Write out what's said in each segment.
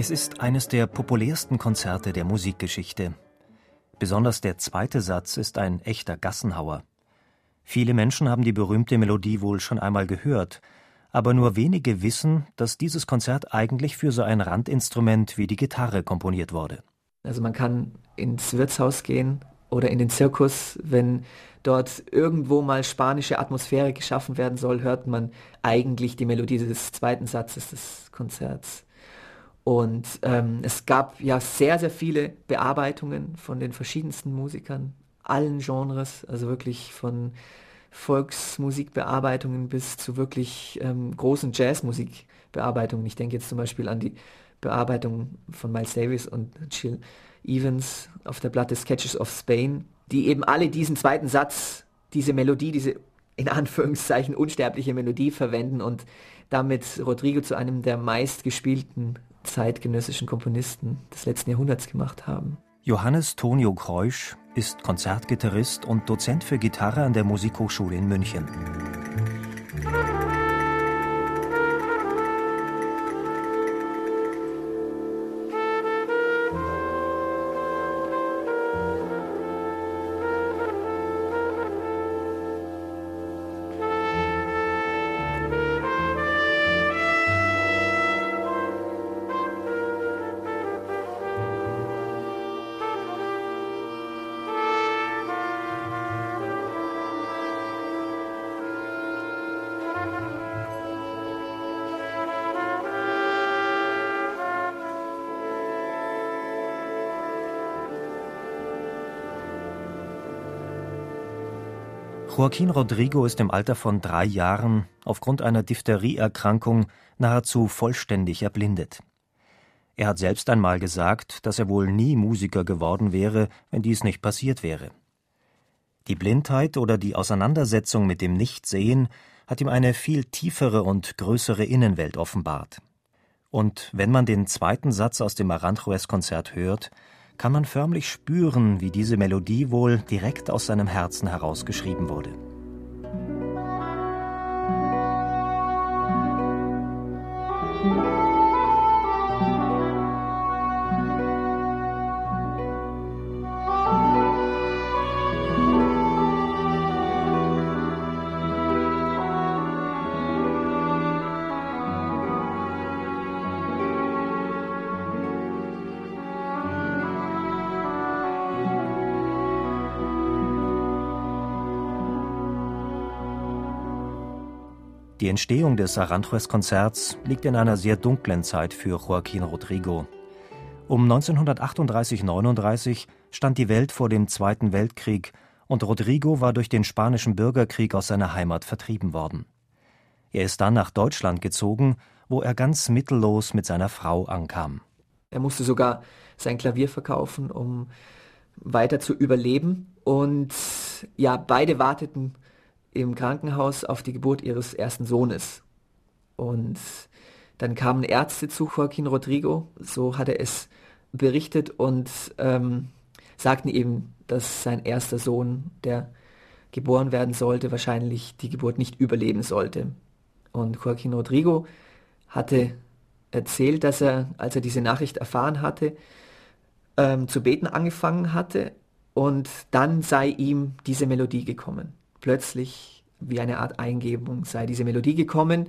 Es ist eines der populärsten Konzerte der Musikgeschichte. Besonders der zweite Satz ist ein echter Gassenhauer. Viele Menschen haben die berühmte Melodie wohl schon einmal gehört, aber nur wenige wissen, dass dieses Konzert eigentlich für so ein Randinstrument wie die Gitarre komponiert wurde. Also man kann ins Wirtshaus gehen oder in den Zirkus, wenn dort irgendwo mal spanische Atmosphäre geschaffen werden soll, hört man eigentlich die Melodie des zweiten Satzes des Konzerts. Und ähm, es gab ja sehr, sehr viele Bearbeitungen von den verschiedensten Musikern, allen Genres, also wirklich von Volksmusikbearbeitungen bis zu wirklich ähm, großen Jazzmusikbearbeitungen. Ich denke jetzt zum Beispiel an die Bearbeitung von Miles Davis und Jill Evans auf der Platte Sketches of Spain, die eben alle diesen zweiten Satz, diese Melodie, diese in Anführungszeichen unsterbliche Melodie verwenden und damit Rodrigo zu einem der meistgespielten zeitgenössischen Komponisten des letzten Jahrhunderts gemacht haben. Johannes Tonio Kreusch ist Konzertgitarrist und Dozent für Gitarre an der Musikhochschule in München. Joaquin Rodrigo ist im Alter von drei Jahren aufgrund einer Diphtherieerkrankung nahezu vollständig erblindet. Er hat selbst einmal gesagt, dass er wohl nie Musiker geworden wäre, wenn dies nicht passiert wäre. Die Blindheit oder die Auseinandersetzung mit dem Nichtsehen hat ihm eine viel tiefere und größere Innenwelt offenbart. Und wenn man den zweiten Satz aus dem Aranjuez-Konzert hört, kann man förmlich spüren, wie diese Melodie wohl direkt aus seinem Herzen herausgeschrieben wurde. Die Entstehung des Aranjuez-Konzerts liegt in einer sehr dunklen Zeit für Joaquin Rodrigo. Um 1938/39 stand die Welt vor dem Zweiten Weltkrieg und Rodrigo war durch den Spanischen Bürgerkrieg aus seiner Heimat vertrieben worden. Er ist dann nach Deutschland gezogen, wo er ganz mittellos mit seiner Frau ankam. Er musste sogar sein Klavier verkaufen, um weiter zu überleben. Und ja, beide warteten im Krankenhaus auf die Geburt ihres ersten Sohnes. Und dann kamen Ärzte zu Joaquin Rodrigo, so hat er es berichtet und ähm, sagten ihm, dass sein erster Sohn, der geboren werden sollte, wahrscheinlich die Geburt nicht überleben sollte. Und Joaquin Rodrigo hatte erzählt, dass er, als er diese Nachricht erfahren hatte, ähm, zu beten angefangen hatte und dann sei ihm diese Melodie gekommen plötzlich wie eine Art Eingebung sei diese Melodie gekommen.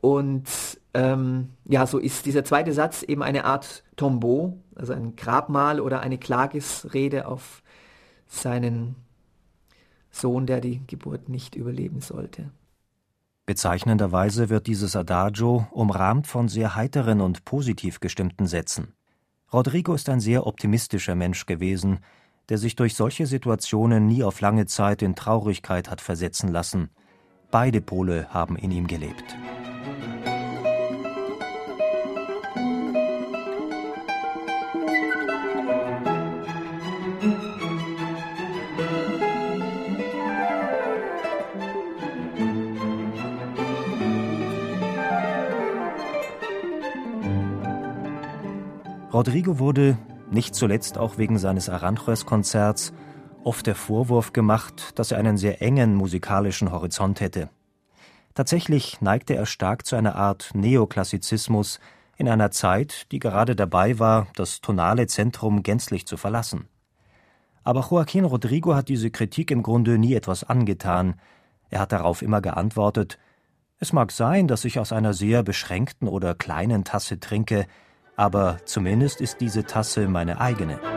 Und ähm, ja, so ist dieser zweite Satz eben eine Art Tombeau, also ein Grabmal oder eine Klagesrede auf seinen Sohn, der die Geburt nicht überleben sollte. Bezeichnenderweise wird dieses Adagio umrahmt von sehr heiteren und positiv gestimmten Sätzen. Rodrigo ist ein sehr optimistischer Mensch gewesen, der sich durch solche Situationen nie auf lange Zeit in Traurigkeit hat versetzen lassen. Beide Pole haben in ihm gelebt. Rodrigo wurde, nicht zuletzt auch wegen seines Aranjuez-Konzerts, oft der Vorwurf gemacht, dass er einen sehr engen musikalischen Horizont hätte. Tatsächlich neigte er stark zu einer Art Neoklassizismus in einer Zeit, die gerade dabei war, das tonale Zentrum gänzlich zu verlassen. Aber Joaquin Rodrigo hat diese Kritik im Grunde nie etwas angetan. Er hat darauf immer geantwortet: Es mag sein, dass ich aus einer sehr beschränkten oder kleinen Tasse trinke, aber zumindest ist diese Tasse meine eigene.